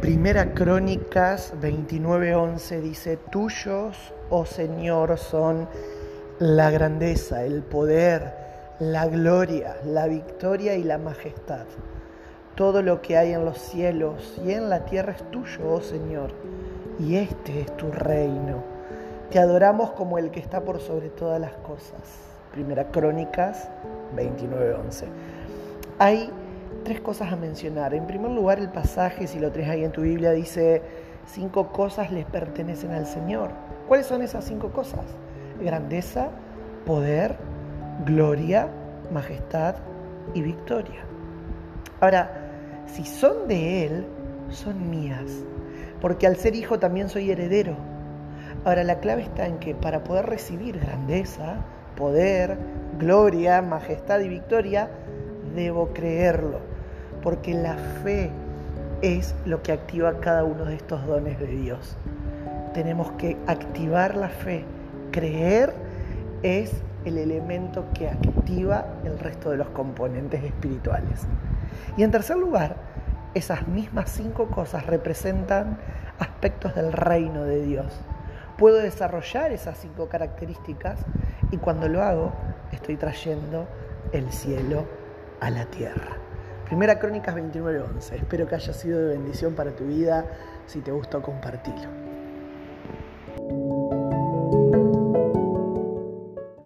Primera Crónicas 29:11 dice, tuyos, oh Señor, son la grandeza, el poder, la gloria, la victoria y la majestad. Todo lo que hay en los cielos y en la tierra es tuyo, oh Señor, y este es tu reino. Te adoramos como el que está por sobre todas las cosas. Primera Crónicas 29:11. Hay tres cosas a mencionar. En primer lugar, el pasaje, si lo traes ahí en tu Biblia, dice, cinco cosas les pertenecen al Señor. ¿Cuáles son esas cinco cosas? Grandeza, poder, gloria, majestad y victoria. Ahora, si son de Él, son mías, porque al ser hijo también soy heredero. Ahora, la clave está en que para poder recibir grandeza, poder, gloria, majestad y victoria, debo creerlo, porque la fe es lo que activa cada uno de estos dones de Dios. Tenemos que activar la fe. Creer es el elemento que activa el resto de los componentes espirituales. Y en tercer lugar, esas mismas cinco cosas representan aspectos del reino de Dios. Puedo desarrollar esas cinco características y cuando lo hago estoy trayendo el cielo a la tierra. Primera Crónicas 29:11. Espero que haya sido de bendición para tu vida. Si te gustó, compartilo.